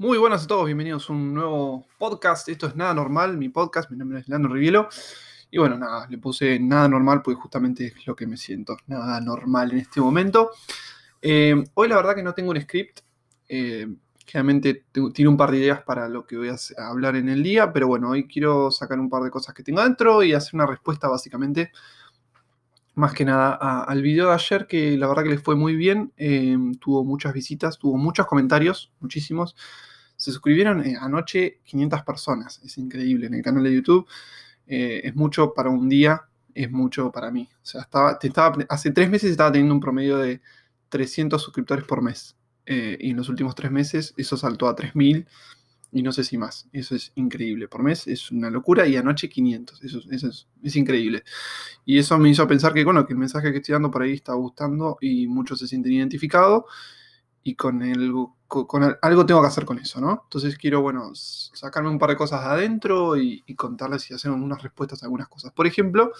Muy buenas a todos, bienvenidos a un nuevo podcast. Esto es Nada Normal, mi podcast, mi nombre es Leandro Rivielo. Y bueno, nada, le puse nada normal porque justamente es lo que me siento, nada normal en este momento. Eh, hoy la verdad que no tengo un script, eh, generalmente un par de ideas para lo que voy a hablar en el día, pero bueno, hoy quiero sacar un par de cosas que tengo adentro y hacer una respuesta básicamente más que nada al video de ayer, que la verdad que les fue muy bien. Eh, tuvo muchas visitas, tuvo muchos comentarios, muchísimos. Se suscribieron eh, anoche 500 personas, es increíble en el canal de YouTube. Eh, es mucho para un día, es mucho para mí. O sea, estaba, estaba, hace tres meses estaba teniendo un promedio de 300 suscriptores por mes. y en los últimos tres meses eso saltó a 3000 y no sé si más. Eso es increíble. Por mes es una locura y anoche 500. Eso, es, increíble. Y eso me hizo pensar que, bueno, que el mensaje que estoy dando por ahí está gustando y muchos se sienten identificados y con, el, con, algo tengo que hacer con eso, ¿no? Entonces quiero, bueno, sacarme un par de cosas de adentro y, contarles y hacer unas respuestas a algunas cosas. Por ejemplo,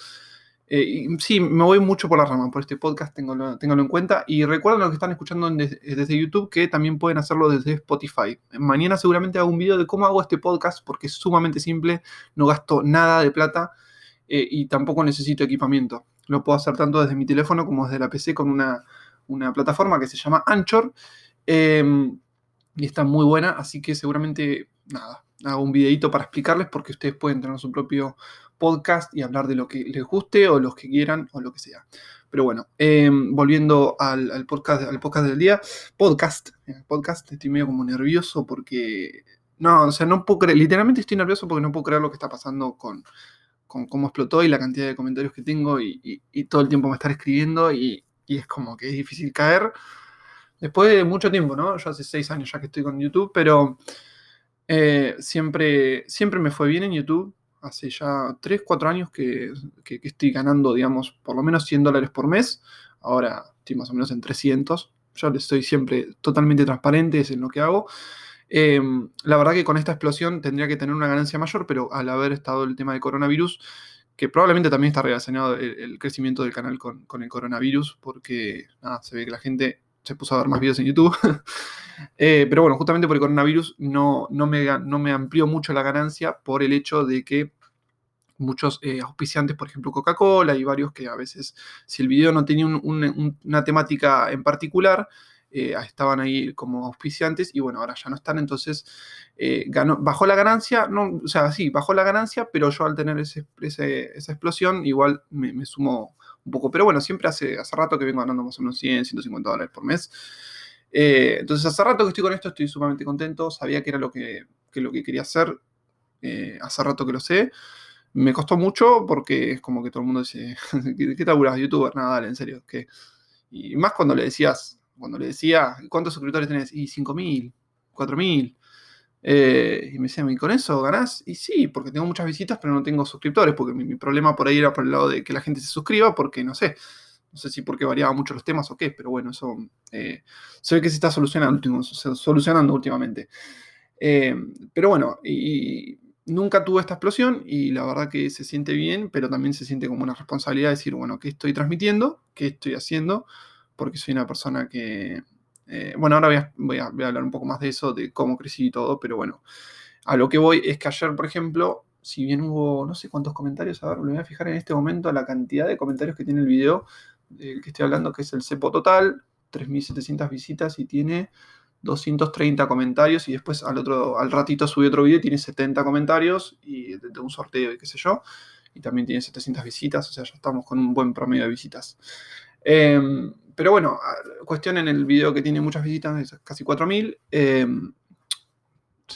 eh, sí, me voy mucho por la rama por este podcast, ténganlo, en cuenta. Y recuerden los que están escuchando desde, YouTube que también pueden hacerlo desde Spotify. Mañana seguramente hago un video de cómo hago este podcast porque es sumamente simple, no gasto nada de plata eh, y tampoco necesito equipamiento. Lo puedo hacer tanto desde mi teléfono como desde la PC con una, plataforma que se llama Anchor. Em, y está muy buena, así que seguramente, nada, hago un videito para explicarles porque ustedes pueden tener su propio podcast y hablar de lo que les guste o los que quieran o lo que sea. Pero bueno, em, volviendo al, podcast, al podcast del día, podcast, podcast, estoy medio como nervioso porque, no, o sea, no puedo creer, literalmente estoy nervioso porque no puedo creer lo que está pasando con, con cómo explotó y la cantidad de comentarios que tengo y, todo el tiempo me estar escribiendo y, y, es como que es difícil caer. Después de mucho tiempo, ¿no? Yo hace seis años ya que estoy con YouTube, pero eh, siempre, siempre me fue bien en YouTube hace ya 3, 4 años que, estoy ganando, digamos, por lo menos 100 dólares por mes. Ahora estoy más o menos en 300. Yo estoy siempre totalmente transparente en lo que hago. Em, la verdad que con esta explosión tendría que tener una ganancia mayor, pero al haber estado el tema de coronavirus, que probablemente también está relacionado el, crecimiento del canal con, el coronavirus, porque nada, se ve que la gente se puso a ver más videos en YouTube. Eh, pero bueno, justamente por el coronavirus no, no, me, no me amplió mucho la ganancia por el hecho de que muchos eh, auspiciantes, por ejemplo Coca-Cola y varios que a veces, si el video no tenía una temática en particular, eh, estaban ahí como auspiciantes y bueno, ahora ya no están, entonces ganó, bajó la ganancia, no, o sea, sí, bajó la ganancia, pero yo al tener esa explosión igual me, sumo un poco. Pero bueno, siempre hace, hace rato que vengo ganando más o menos 100, 150 dólares por mes. Eh, entonces, hace rato que estoy con esto, estoy sumamente contento. Sabía que era lo que, lo que quería hacer. Eh, hace rato que lo sé. Me costó mucho porque es como que todo el mundo dice, ¿qué, qué tabulas, youtuber? Nada, dale, en serio. que Y más cuando le decías, cuando le decía, ¿cuántos suscriptores tenés? Y 5.000, 4.000. Eh, y me decían, ¿y con eso ganás? Y sí, porque tengo muchas visitas, pero no tengo suscriptores, porque mi, problema por ahí era por el lado de que la gente se suscriba, porque no sé, no sé si porque variaba mucho los temas o qué, pero bueno, eso eh, se ve que se está solucionando, solucionando últimamente. Eh, pero bueno, y, nunca tuve esta explosión y la verdad que se siente bien, pero también se siente como una responsabilidad decir, bueno, ¿qué estoy transmitiendo? ¿Qué estoy haciendo? Porque soy una persona que, eh, bueno, ahora voy a, hablar un poco más de eso, de cómo crecí y todo, pero bueno, a lo que voy es que ayer, por ejemplo, si bien hubo no sé cuántos comentarios, a ver, me voy a fijar en este momento la cantidad de comentarios que tiene el video del que estoy hablando, que es el CEPO total, 3.700 visitas y tiene 230 comentarios y después al otro al ratito subí otro video y tiene 70 comentarios y de, un sorteo y qué sé yo y también tiene 700 visitas, o sea, ya estamos con un buen promedio de visitas. Em, pero bueno, cuestión en el video que tiene muchas visitas, casi 4.000. Eh,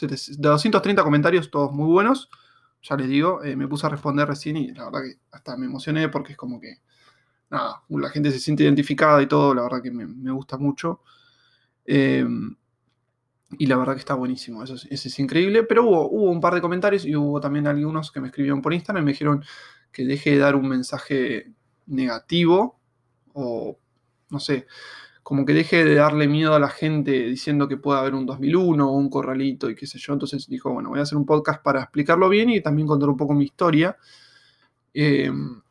de 230 comentarios, todos muy buenos. Ya les digo, eh, me puse a responder recién y la verdad que hasta me emocioné porque es como que, nada, la gente se siente identificada y todo, la verdad que me, gusta mucho. Eh, y la verdad que está buenísimo, eso es, increíble. Pero hubo, hubo, un par de comentarios y hubo también algunos que me escribieron por Instagram y me dijeron que deje de dar un mensaje negativo o no sé, como que deje de darle miedo a la gente diciendo que puede haber un 2001 o un corralito y qué sé yo. Entonces dijo, bueno, voy a hacer un podcast para explicarlo bien y también contar un poco mi historia, em,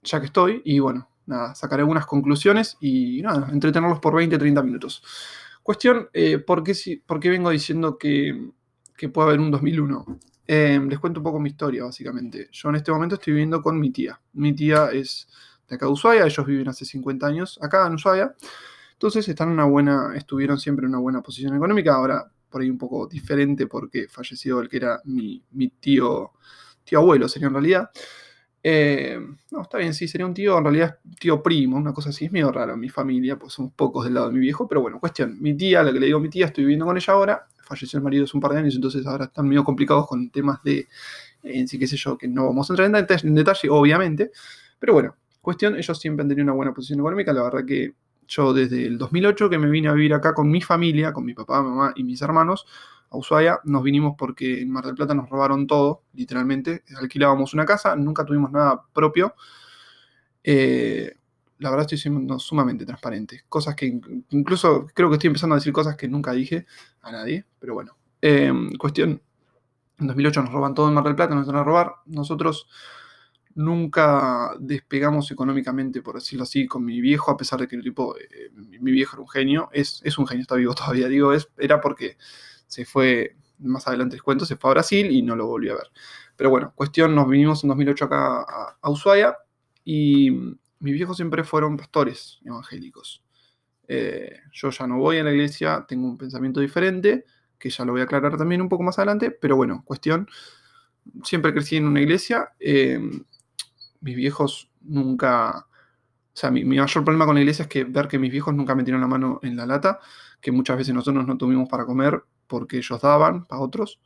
ya que estoy. Y bueno, nada, sacaré algunas conclusiones y nada, entretenerlos por 20, 30 minutos. Cuestión, eh, ¿por, qué, ¿por, qué, vengo diciendo que, que puede haber un 2001? Em, les cuento un poco mi historia, básicamente. Yo en este momento estoy viviendo con mi tía. Mi tía es de acá de Ushuaia, ellos viven hace 50 años acá en Ushuaia. Entonces están en una buena, estuvieron siempre en una buena posición económica. Ahora por ahí un poco diferente porque falleció el que era mi, mi tío, tío abuelo, sería en realidad. Eh, no, está bien, sí, sería un tío, en realidad tío primo, una cosa así, es medio raro mi familia, pues somos pocos del lado de mi viejo, pero bueno, cuestión, mi tía, la que le digo mi tía, estoy viviendo con ella ahora, falleció el marido hace un par de años, entonces ahora están medio complicados con temas de, en sí, qué sé yo, que no vamos a entrar en detalle, obviamente, pero bueno, cuestión, ellos siempre han tenido una buena posición económica, la verdad que yo desde el 2008 que me vine a vivir acá con mi familia, con mi papá, mamá y mis hermanos, a Ushuaia. Nos vinimos porque en Mar del Plata nos robaron todo, literalmente. Alquilábamos una casa, nunca tuvimos nada propio. Eh, la verdad estoy siendo sumamente transparente. Cosas que incluso creo que estoy empezando a decir cosas que nunca dije a nadie, pero bueno. Em, cuestión, en 2008 nos roban todo en Mar del Plata, nos van a robar. Nosotros nunca despegamos económicamente, por decirlo así, con mi viejo, a pesar de que el tipo, eh, mi viejo era un genio. Es, es un genio, está vivo todavía, digo, es, era porque se fue, más adelante les cuento, se fue a Brasil y no lo volví a ver. Pero bueno, cuestión, nos vinimos en 2008 acá a, Ushuaia y mis viejos siempre fueron pastores evangélicos. Eh, yo ya no voy a la iglesia, tengo un pensamiento diferente, que ya lo voy a aclarar también un poco más adelante, pero bueno, cuestión, siempre crecí en una iglesia, eh, mis viejos nunca... O sea, mi, mayor problema con la iglesia es que ver que mis viejos nunca metieron la mano en la lata, que muchas veces nosotros no tuvimos para comer porque ellos daban para otros.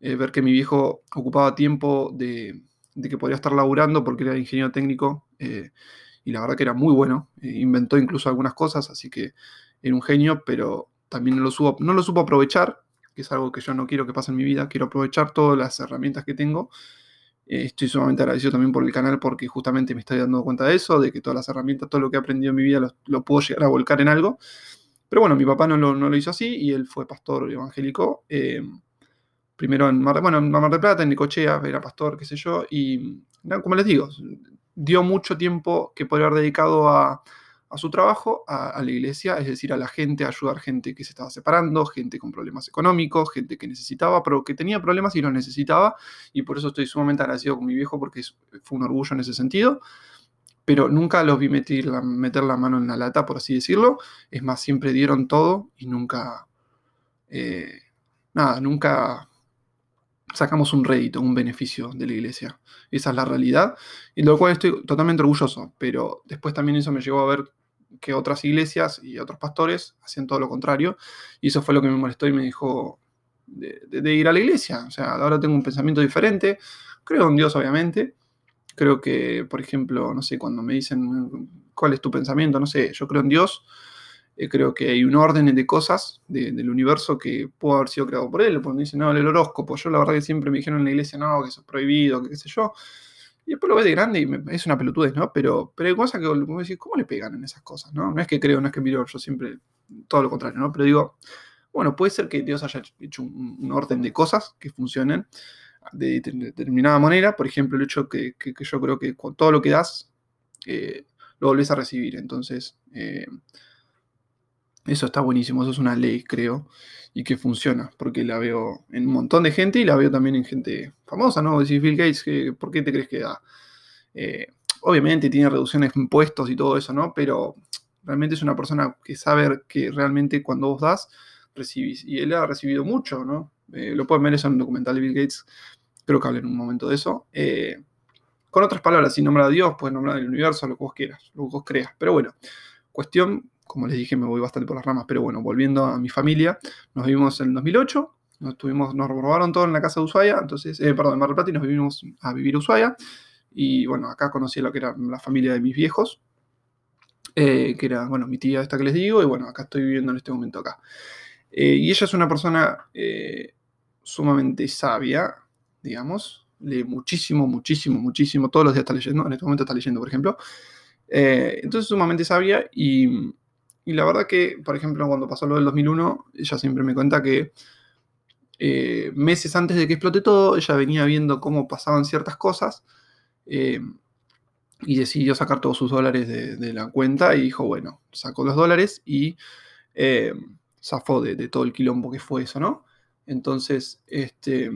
Eh, ver que mi viejo ocupaba tiempo de, que podía estar laburando porque era ingeniero técnico eh, y la verdad que era muy bueno. Eh, inventó incluso algunas cosas, así que era un genio, pero también no lo, supo, no lo supo aprovechar, que es algo que yo no quiero que pase en mi vida. Quiero aprovechar todas las herramientas que tengo. Estoy sumamente agradecido también por el canal porque justamente me estoy dando cuenta de eso, de que todas las herramientas, todo lo que he aprendido en mi vida lo puedo llegar a volcar en algo. Pero bueno, mi papá no lo, hizo así y él fue pastor evangélico. Eh, primero en Mar, bueno, en Mar del Plata, en Nicochea, era pastor, qué sé yo. Y como les digo, dio mucho tiempo que podría haber dedicado a, su trabajo, a, la iglesia, es decir, a la gente, a ayudar gente que se estaba separando, gente con problemas económicos, gente que necesitaba, pero que tenía problemas y los necesitaba. Y por eso estoy sumamente agradecido con mi viejo porque fue un orgullo en ese sentido pero nunca los vi meter la, meter la mano en la lata, por así decirlo. Es más, siempre dieron todo y nunca, eh, nada, nunca sacamos un rédito, un beneficio de la iglesia. Esa es la realidad, y de lo cual estoy totalmente orgulloso, pero después también eso me llevó a ver que otras iglesias y otros pastores hacían todo lo contrario, y eso fue lo que me molestó y me dijo de, de ir a la iglesia. O sea, ahora tengo un pensamiento diferente, creo en Dios obviamente, Creo que, por ejemplo, no sé, cuando me dicen cuál es tu pensamiento, no sé, yo creo en Dios, eh, creo que hay un orden de cosas del universo que pudo haber sido creado por él. Cuando dicen, no, el horóscopo, yo la verdad que siempre me dijeron en la iglesia, no, que eso es prohibido, que qué sé yo. Y después lo ves de grande y es una pelotudez, ¿no? Pero, pero hay cosas que, como decir, ¿cómo le pegan en esas cosas, no? No es que creo, no es que miro, yo siempre, todo lo contrario, ¿no? Pero digo, bueno, puede ser que Dios haya hecho un orden de cosas que funcionen de, determinada manera. Por ejemplo, el hecho que, que, yo creo que con todo lo que das, eh, lo volvés a recibir. Entonces, eh, eso está buenísimo. Eso es una ley, creo, y que funciona, porque la veo en un montón de gente y la veo también en gente famosa, ¿no? Decís Bill Gates, ¿por qué te crees que da? Eh, obviamente tiene reducciones en impuestos y todo eso, ¿no? Pero realmente es una persona que sabe que realmente cuando vos das, recibís. Y él ha recibido mucho, ¿no? lo pueden ver eso en un documental de Bill Gates Creo que hablé en un momento de eso. Eh, con otras palabras, si nombra a Dios, puedes nombrar el universo, lo que vos quieras, lo que vos creas. Pero bueno, cuestión, como les dije, me voy bastante por las ramas, pero bueno, volviendo a mi familia, nos vivimos en el 2008, nos, tuvimos, nos robaron todo en la casa de Ushuaia, entonces, eh, perdón, en Mar del Plata y nos vivimos a vivir a Ushuaia. Y bueno, acá conocí lo que era la familia de mis viejos, eh, que era, bueno, mi tía esta que les digo, y bueno, acá estoy viviendo en este momento acá. y ella es una persona sumamente sabia, digamos, lee muchísimo, muchísimo, muchísimo, todos los días está leyendo, en este momento está leyendo, por ejemplo. Eh, entonces, sumamente sabia y, y, la verdad que, por ejemplo, cuando pasó lo del 2001, ella siempre me cuenta que eh, meses antes de que explote todo, ella venía viendo cómo pasaban ciertas cosas eh, y decidió sacar todos sus dólares de, la cuenta y dijo, bueno, sacó los dólares y zafó de, todo el quilombo que fue eso, ¿no? Entonces, este,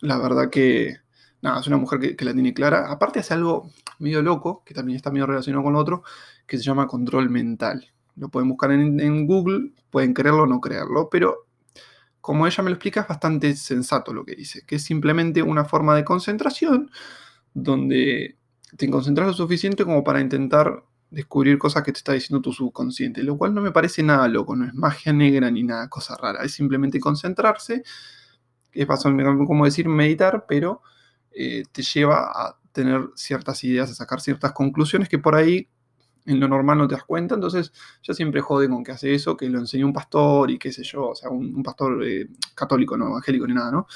la verdad que, nada, es una mujer que, la tiene clara. Aparte hace algo medio loco, que también está medio relacionado con lo otro, que se llama control mental. Lo pueden buscar en, Google, pueden creerlo o no creerlo, pero como ella me lo explica, es bastante sensato lo que dice, que es simplemente una forma de concentración donde te concentras lo suficiente como para intentar descubrir cosas que te está diciendo tu subconsciente, lo cual no me parece nada loco, no es magia negra ni nada cosa rara, es simplemente concentrarse, es como decir meditar, pero eh, te lleva a tener ciertas ideas, a sacar ciertas conclusiones que por ahí en lo normal no te das cuenta, entonces yo siempre jode con que hace eso, que lo enseñó un pastor y qué sé yo, o sea, un, pastor eh, católico, no evangélico ni nada, ¿no?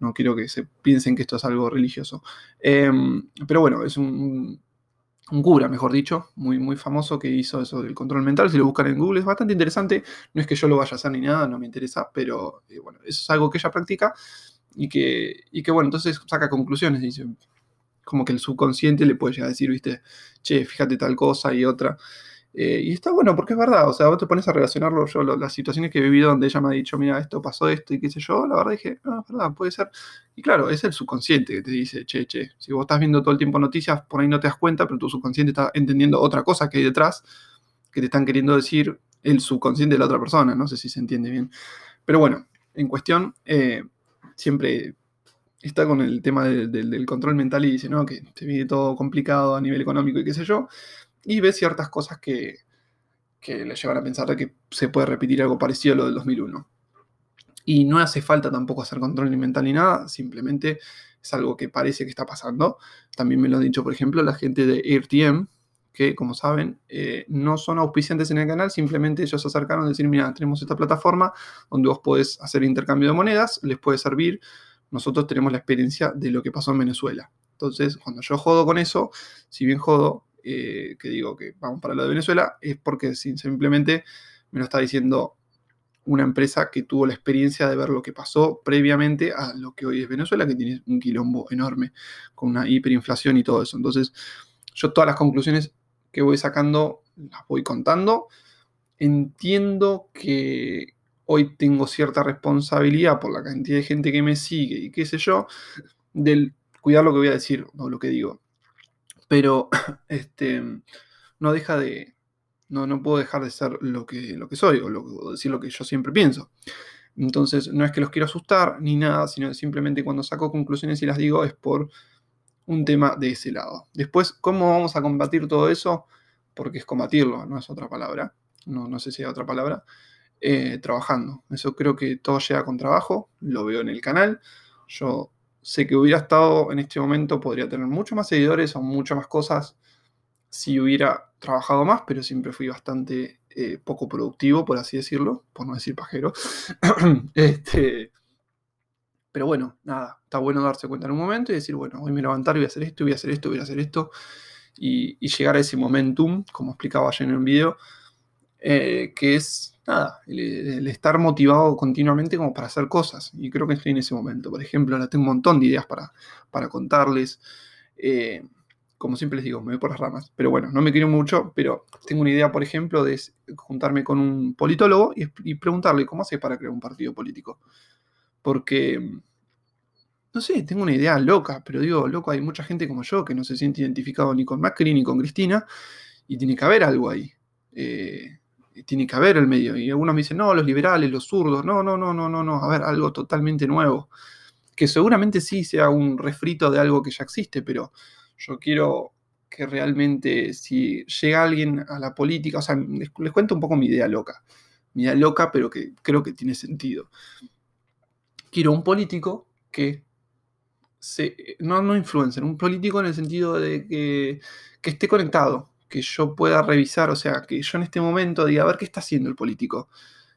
No quiero que se piensen que esto es algo religioso. Em, pero bueno, es un, un cura, mejor dicho, muy, muy famoso que hizo eso del control mental. Si lo buscan en Google es bastante interesante. No es que yo lo vaya a hacer ni nada, no me interesa, pero eh, bueno, eso es algo que ella practica y que, y que, bueno, entonces saca conclusiones. Dice, como que el subconsciente le puede llegar a decir, viste, che, fíjate tal cosa y otra. Eh, y está bueno porque es verdad, o sea, vos te pones a relacionarlo, yo las situaciones que he vivido donde ella me ha dicho, mira, esto pasó esto y qué sé yo, la verdad dije, no, es verdad, puede ser. Y claro, es el subconsciente que te dice, che, che, si vos estás viendo todo el tiempo noticias, por ahí no te das cuenta, pero tu subconsciente está entendiendo otra cosa que hay detrás, que te están queriendo decir el subconsciente de la otra persona, no sé si se entiende bien. Pero bueno, en cuestión, eh, siempre está con el tema del control mental y dice, no, que te viene todo complicado a nivel económico y qué sé yo y ve ciertas cosas que, le llevan a pensar de que se puede repetir algo parecido a lo del 2001. Y no hace falta tampoco hacer control mental ni nada, simplemente es algo que parece que está pasando. También me lo han dicho, por ejemplo, la gente de AirTM, que como saben, eh, no son auspiciantes en el canal, simplemente ellos se acercaron a decir, mira, tenemos esta plataforma donde vos podés hacer intercambio de monedas, les puede servir. Nosotros tenemos la experiencia de lo que pasó en Venezuela. Entonces, cuando yo jodo con eso, si bien jodo, eh, que digo que vamos para lo de Venezuela, es porque simplemente me lo está diciendo una empresa que tuvo la experiencia de ver lo que pasó previamente a lo que hoy es Venezuela, que tiene un quilombo enorme, con una hiperinflación y todo eso. Entonces, yo todas las conclusiones que voy sacando las voy contando. Entiendo que hoy tengo cierta responsabilidad por la cantidad de gente que me sigue y qué sé yo, del cuidar lo que voy a decir o lo que digo pero este, no deja de, no, no puedo dejar de ser lo que, lo que soy o, decir lo que yo siempre pienso. Entonces, no es que los quiero asustar ni nada, sino simplemente cuando saco conclusiones y las digo es por un tema de ese lado. Después, ¿cómo vamos a combatir todo eso? Porque es combatirlo, no es otra palabra. No, no sé si hay otra palabra. Eh, trabajando. Eso creo que todo llega con trabajo. Lo veo en el canal. Yo sé que hubiera estado en este momento, podría tener mucho más seguidores o muchas más cosas si hubiera trabajado más, pero siempre fui bastante eh, poco productivo, por así decirlo, por no decir pajero. este, pero bueno, nada, está bueno darse cuenta en un momento y decir, bueno, voy a levantar, voy a hacer esto, voy a hacer esto, voy a hacer esto, y, llegar a ese momentum, como explicaba ayer en el video, eh, que es nada, el, estar motivado continuamente como para hacer cosas. Y creo que estoy en ese momento. Por ejemplo, ahora tengo un montón de ideas para, para contarles. Eh, como siempre les digo, me voy por las ramas. Pero bueno, no me quiero mucho, pero tengo una idea, por ejemplo, de juntarme con un politólogo y, preguntarle cómo hace para crear un partido político. Porque, no sé, tengo una idea loca, pero digo, loco, hay mucha gente como yo que no se siente identificado ni con Macri ni con Cristina y tiene que haber algo ahí. Eh, tiene que haber el medio. Y algunos me dicen, no, los liberales, los zurdos, no, no, no, no, no, no, a ver, algo totalmente nuevo. Que seguramente sí sea un refrito de algo que ya existe, pero yo quiero que realmente si llega alguien a la política, o sea, les, cuento un poco mi idea loca. Mi idea loca, pero que creo que tiene sentido. Quiero un político que se, no, no influencer, un político en el sentido de que, que esté conectado, que yo pueda revisar, o sea, que yo en este momento diga, a ver qué está haciendo el político,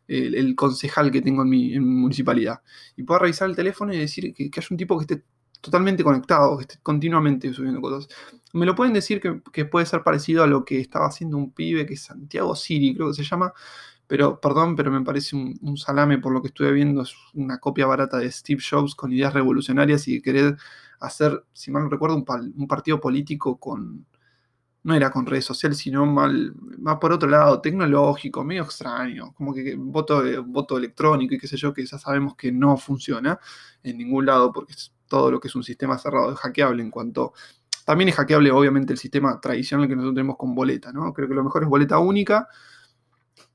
el, concejal que tengo en mi, municipalidad, y pueda revisar el teléfono y decir que, haya un tipo que esté totalmente conectado, que esté continuamente subiendo cosas. Me lo pueden decir que, puede ser parecido a lo que estaba haciendo un pibe que es Santiago Siri, creo que se llama, pero perdón, pero me parece un, salame por lo que estuve viendo, es una copia barata de Steve Jobs con ideas revolucionarias y querer hacer, si mal no recuerdo, un partido político con no era con redes sociales, sino mal, más por otro lado, tecnológico, medio extraño, como que voto, voto electrónico y qué sé yo, que ya sabemos que no funciona en ningún lado porque todo lo que es un sistema cerrado es hackeable en cuanto... También es hackeable, obviamente, el sistema tradicional que nosotros tenemos con boleta, ¿no? Creo que lo mejor es boleta única,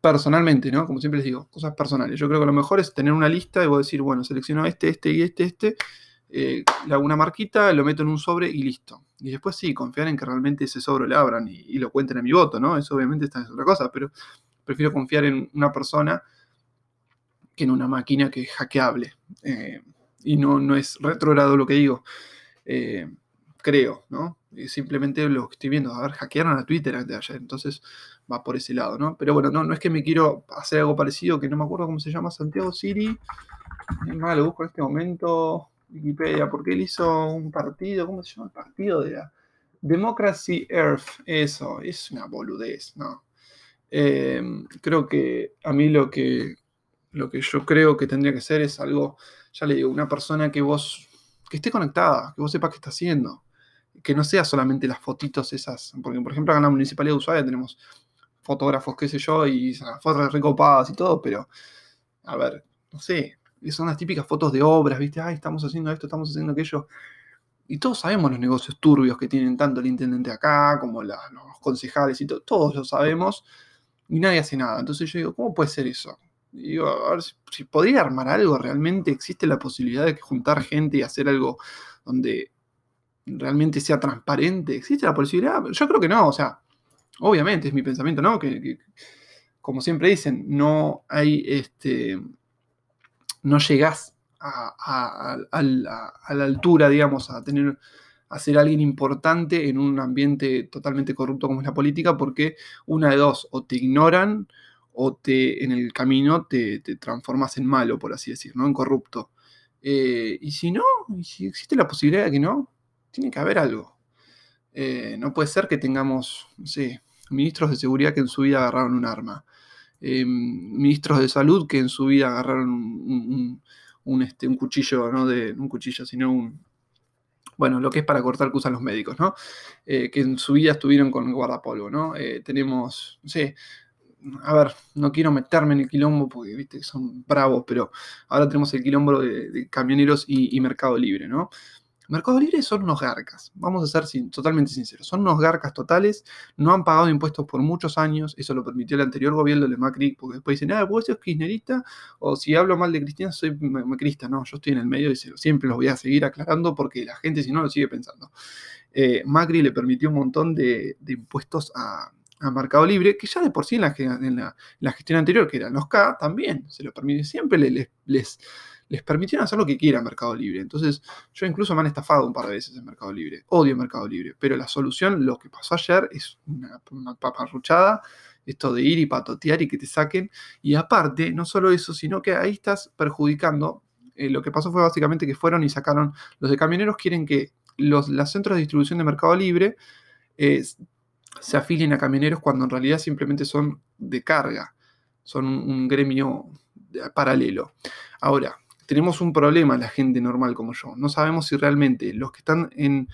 personalmente, ¿no? Como siempre les digo, cosas personales. Yo creo que lo mejor es tener una lista y voy a decir, bueno, selecciono este, este y este, este, eh, le hago una marquita, lo meto en un sobre y listo. Y después sí, confiar en que realmente ese sobre lo abran y, lo cuenten a mi voto, ¿no? Eso obviamente está es otra cosa, pero prefiero confiar en una persona que en una máquina que es hackeable. Eh, y no, no es retrogrado lo que digo. Eh, creo, ¿no? simplemente lo que estoy viendo, a ver, hackearon a Twitter de ayer, entonces va por ese lado, ¿no? Pero bueno, no, no es que me quiero hacer algo parecido, que no me acuerdo cómo se llama, Santiago Siri, más lo busco en este momento, Wikipedia, porque él hizo un partido, ¿cómo se llama el partido? De la Democracy Earth, eso, es una boludez, ¿no? Eh, creo que a mí lo que, lo que yo creo que tendría que ser es algo, ya le digo, una persona que vos, que esté conectada, que vos sepas qué está haciendo, que no sea solamente las fotitos esas, porque por ejemplo acá en la Municipalidad de Ushuaia tenemos fotógrafos, qué sé yo, y fotos recopadas y todo, pero, a ver, no sé, son las típicas fotos de obras, ¿viste? Ay, estamos haciendo esto, estamos haciendo aquello. Y todos sabemos los negocios turbios que tienen tanto el intendente acá como los concejales y todo, todos lo sabemos y nadie hace nada. Entonces yo digo, ¿cómo puede ser eso? Y digo, a ver, si, podría armar algo, realmente existe la posibilidad de juntar gente y hacer algo donde realmente sea transparente. ¿Existe la posibilidad? Yo creo que no, o sea, obviamente es mi pensamiento, ¿no? que como siempre dicen, no hay este no llegás a, la altura, digamos, a tener a ser alguien importante en un ambiente totalmente corrupto como es la política, porque una de dos, o te ignoran o te en el camino te, transformas en malo, por así decir, ¿no? En corrupto. Eh, y si no, y si existe la posibilidad de que no, tiene que haber algo. Eh, no puede ser que tengamos, no sé, ministros de seguridad que en su vida agarraron un arma. Em, ministros de salud que en su vida agarraron un, este, cuchillo, no de un cuchillo, sino un, bueno, lo que es para cortar que usan los médicos, ¿no? Eh, que en su vida estuvieron con guardapolvo, ¿no? Eh, tenemos, no sé, a ver, no quiero meterme en el quilombo porque, viste, son bravos, pero ahora tenemos el quilombo de, camioneros y, Mercado Libre, ¿no? Mercado Libre son unos garcas, vamos a ser totalmente sinceros, son unos garcas totales, no han pagado impuestos por muchos años, eso lo permitió el anterior gobierno de Macri, porque después dicen, ah, vos sos kirchnerista, o si hablo mal de Cristina soy macrista, no, yo estoy en el medio y siempre los voy a seguir aclarando porque la gente si no lo sigue pensando. Eh, Macri le permitió un montón de, impuestos a, Mercado Libre, que ya de por sí en la, gestión anterior, que eran los K, también se lo permite, siempre les, les les permitieron hacer lo que quieran Mercado Libre. Entonces, yo incluso me han estafado un par de veces en Mercado Libre. Odio Mercado Libre. Pero la solución, lo que pasó ayer, es una, una paparruchada. Esto de ir y patotear y que te saquen. Y aparte, no solo eso, sino que ahí estás perjudicando. Eh, lo que pasó fue básicamente que fueron y sacaron. Los de camioneros quieren que los, centros de distribución de Mercado Libre eh, se afilien a camioneros cuando en realidad simplemente son de carga. Son un gremio paralelo. Ahora, tenemos un problema la gente normal como yo. No sabemos si realmente los que están en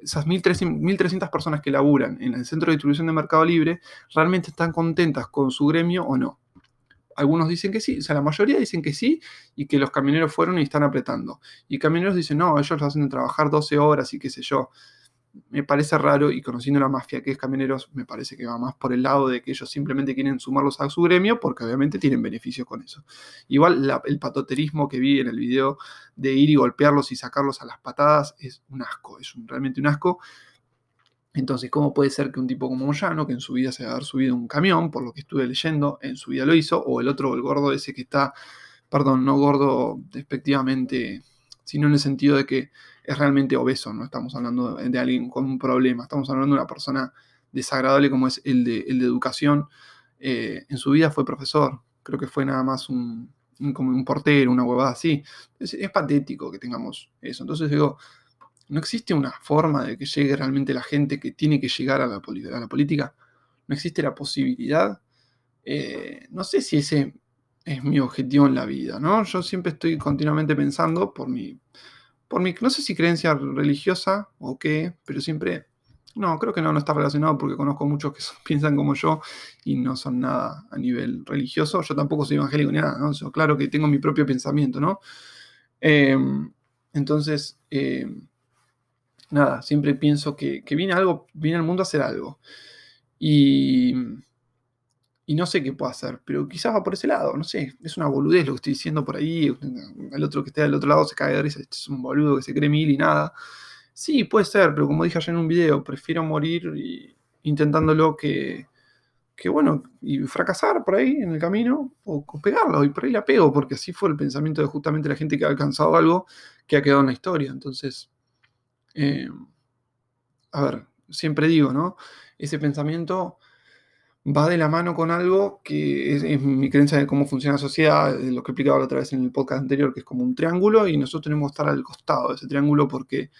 esas 1.300 personas que laburan en el centro de distribución de Mercado Libre realmente están contentas con su gremio o no. Algunos dicen que sí, o sea, la mayoría dicen que sí y que los camioneros fueron y están apretando. Y camioneros dicen, no, ellos lo hacen trabajar 12 horas y qué sé yo me parece raro y conociendo la mafia que es Camioneros, me parece que va más por el lado de que ellos simplemente quieren sumarlos a su gremio porque obviamente tienen beneficios con eso. Igual el patoterismo que vi en el video de ir y golpearlos y sacarlos a las patadas es un asco, es realmente un asco. Entonces, ¿cómo puede ser que un tipo como Moyano, que en su vida se va a haber subido un camión, por lo que estuve leyendo, en su vida lo hizo, o el otro, el gordo ese que está, perdón, no gordo despectivamente, sino en el sentido de que es realmente obeso, no estamos hablando de alguien con un problema, estamos hablando de una persona desagradable como es el de, el de educación. Eh, en su vida fue profesor, creo que fue nada más un, como un portero, una huevada así. Es, patético que tengamos eso. Entonces digo, no existe una forma de que llegue realmente la gente que tiene que llegar a la, a la política. No existe la posibilidad. Eh, no sé si ese es mi objetivo en la vida, ¿no? Yo siempre estoy continuamente pensando por mi por mi, no sé si creencia religiosa o qué, pero siempre No, creo que no, no está relacionado porque conozco muchos que piensan como yo y no son nada a nivel religioso. Yo tampoco soy evangélico ni nada, ¿no? Claro que tengo mi propio pensamiento, ¿no? Em, entonces, em, nada, siempre pienso que, viene algo, viene al mundo a hacer algo. Y, y no sé qué puedo hacer, pero quizás va por ese lado, no sé, es una boludez lo que estoy diciendo por ahí, el otro que esté del otro lado se cae de risa, es un boludo que se cree mil y nada. Sí, puede ser, pero como dije ayer en un video, prefiero morir intentándolo que, que, bueno, y fracasar por ahí en el camino o, pegarlo, y por ahí la pego, porque así fue el pensamiento de justamente la gente que ha alcanzado algo que ha quedado en la historia. Entonces, eh, a ver, siempre digo, ¿no? Ese pensamiento va de la mano con algo que es, mi creencia de cómo funciona la sociedad, lo que explicaba la otra vez en el podcast anterior, que es como un triángulo, y nosotros tenemos que estar al costado de ese triángulo porque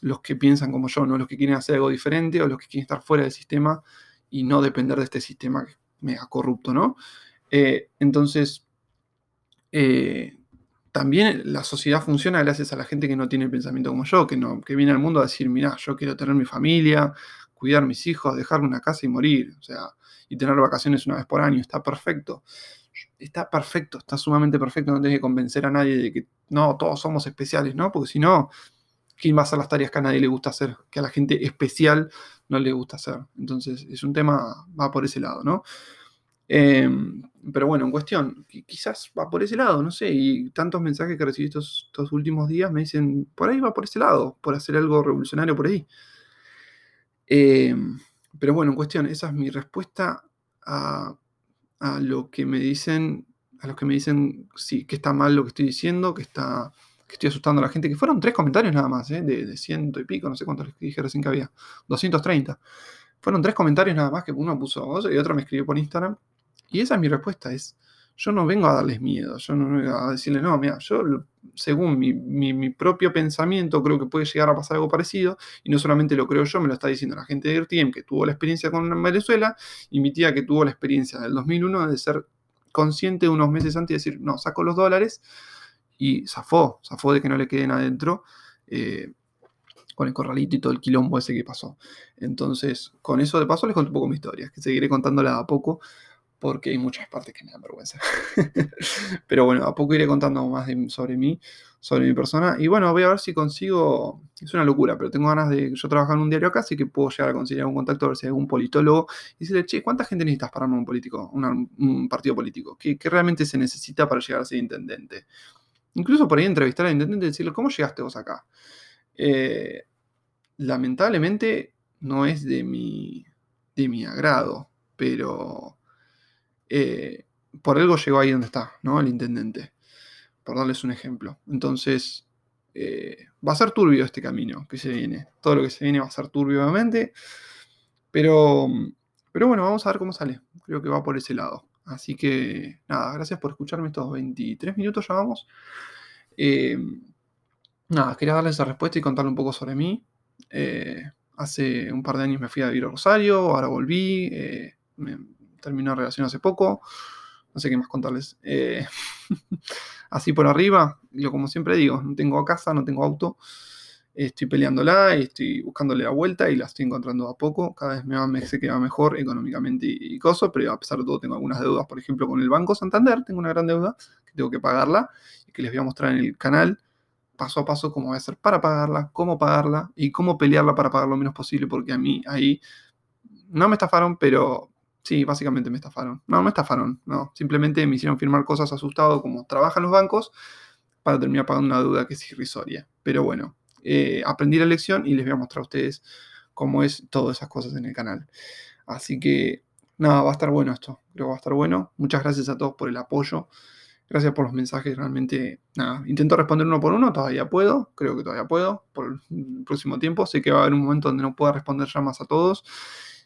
los que piensan como yo, no los que quieren hacer algo diferente o los que quieren estar fuera del sistema y no depender de este sistema que es mega corrupto, ¿no? Eh, entonces, eh, también la sociedad funciona gracias a la gente que no tiene pensamiento como yo, que, no, que viene al mundo a decir, mira, yo quiero tener mi familia, cuidar mis hijos, dejarme una casa y morir, o sea, y tener vacaciones una vez por año, está perfecto. Está perfecto, está sumamente perfecto, no tienes que convencer a nadie de que no, todos somos especiales, ¿no? Porque si no, quién va a hacer las tareas que a nadie le gusta hacer, que a la gente especial no le gusta hacer. Entonces, es un tema, va por ese lado, ¿no? Em, pero bueno, en cuestión, quizás va por ese lado, no sé, y tantos mensajes que recibí estos, últimos días me dicen, por ahí va por ese lado, por hacer algo revolucionario por ahí. Em, pero bueno, en cuestión, esa es mi respuesta a, a, lo que me dicen, a los que me dicen sí, que está mal lo que estoy diciendo, que está que estoy asustando a la gente, que fueron tres comentarios nada más, ¿eh? de, ciento y pico, no sé cuántos les dije recién que había, 230. Fueron tres comentarios nada más que uno puso y otro me escribió por Instagram. Y esa es mi respuesta, es, yo no vengo a darles miedo, yo no vengo a decirles, no, mira, yo según mi, propio pensamiento creo que puede llegar a pasar algo parecido, y no solamente lo creo yo, me lo está diciendo la gente de RTM que tuvo la experiencia con Venezuela, y mi tía que tuvo la experiencia del 2001 de ser consciente unos meses antes y decir, no, saco los dólares, y zafó, zafó de que no le queden adentro eh, con el corralito y todo el quilombo ese que pasó. Entonces, con eso de paso les cuento un poco mi historia, que seguiré contándola a poco porque hay muchas partes que me dan vergüenza. Pero bueno, a poco iré contando más sobre mí, sobre mi persona. Y bueno, voy a ver si consigo, es una locura, pero tengo ganas de, yo trabajo en un diario acá, así que puedo llegar a conseguir algún contacto, a ver si hay algún politólogo, y decirle, che, ¿cuánta gente necesitas para armar un político, un partido político? ¿Qué, ¿Qué realmente se necesita para llegar a ser intendente? Incluso por ahí entrevistar al intendente y decirle, ¿cómo llegaste vos acá? Eh, lamentablemente no es de mi, de mi agrado, pero eh, por algo llegó ahí donde está, ¿no? El intendente, por darles un ejemplo. Entonces, eh, va a ser turbio este camino que se viene. Todo lo que se viene va a ser turbio, obviamente. Pero, pero bueno, vamos a ver cómo sale. Creo que va por ese lado. Así que nada, gracias por escucharme estos 23 minutos ya vamos. Eh, nada, quería darles esa respuesta y contarle un poco sobre mí. Hace un par de años me fui a vivir a Rosario, ahora volví, terminó la relación hace poco, no sé qué más contarles. así por arriba, yo como siempre digo, no tengo casa, no tengo auto estoy peleándola y estoy buscándole la vuelta y la estoy encontrando a poco. Cada vez me, va, me sé que va mejor económicamente y, cosas, pero a pesar de todo tengo algunas deudas. Por ejemplo, con el Banco Santander tengo una gran deuda que tengo que pagarla y que les voy a mostrar en el canal paso a paso cómo voy a hacer para pagarla, cómo pagarla y cómo pelearla para pagar lo menos posible, porque a mí ahí no me estafaron, pero sí, básicamente me estafaron. No, me estafaron, no. Simplemente me hicieron firmar cosas asustado como trabajan los bancos para terminar pagando una deuda que es irrisoria. Pero bueno, eh, aprendí la lección y les voy a mostrar a ustedes cómo es todas esas cosas en el canal. Así que nada, va a estar bueno esto, creo que va a estar bueno. Muchas gracias a todos por el apoyo. Gracias por los mensajes, realmente, nada, intento responder uno por uno, todavía puedo, creo que todavía puedo, por el próximo tiempo, sé que va a haber un momento donde no pueda responder ya más a todos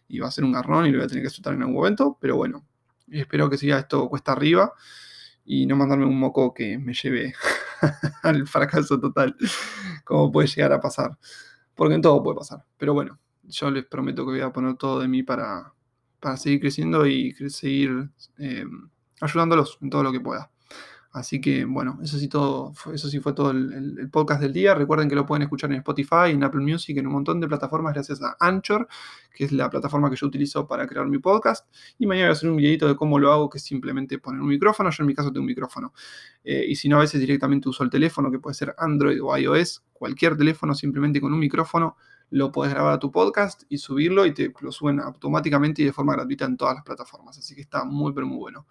y va a ser un garrón y lo voy a tener que soltar en algún momento, pero bueno, espero que siga esto cuesta arriba y no mandarme un moco que me lleve al fracaso total, como puede llegar a pasar. Porque en todo puede pasar. Pero bueno, yo les prometo que voy a poner todo de mí para, para seguir creciendo y seguir eh, ayudándolos en todo lo que pueda. Así que bueno, eso sí, todo, eso sí fue todo el, podcast del día. Recuerden que lo pueden escuchar en Spotify, en Apple Music, en un montón de plataformas gracias a Anchor, que es la plataforma que yo utilizo para crear mi podcast. Y mañana voy a hacer un videito de cómo lo hago, que es simplemente poner un micrófono. Yo en mi caso tengo un micrófono. Eh, y si no, a veces directamente uso el teléfono, que puede ser Android o iOS. Cualquier teléfono simplemente con un micrófono lo puedes grabar a tu podcast y subirlo y te lo suben automáticamente y de forma gratuita en todas las plataformas. Así que está muy, pero muy bueno.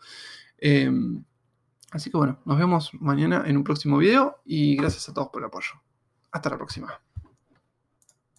Em, así que bueno, nos vemos mañana en un próximo video y gracias a todos por el apoyo. Hasta la próxima.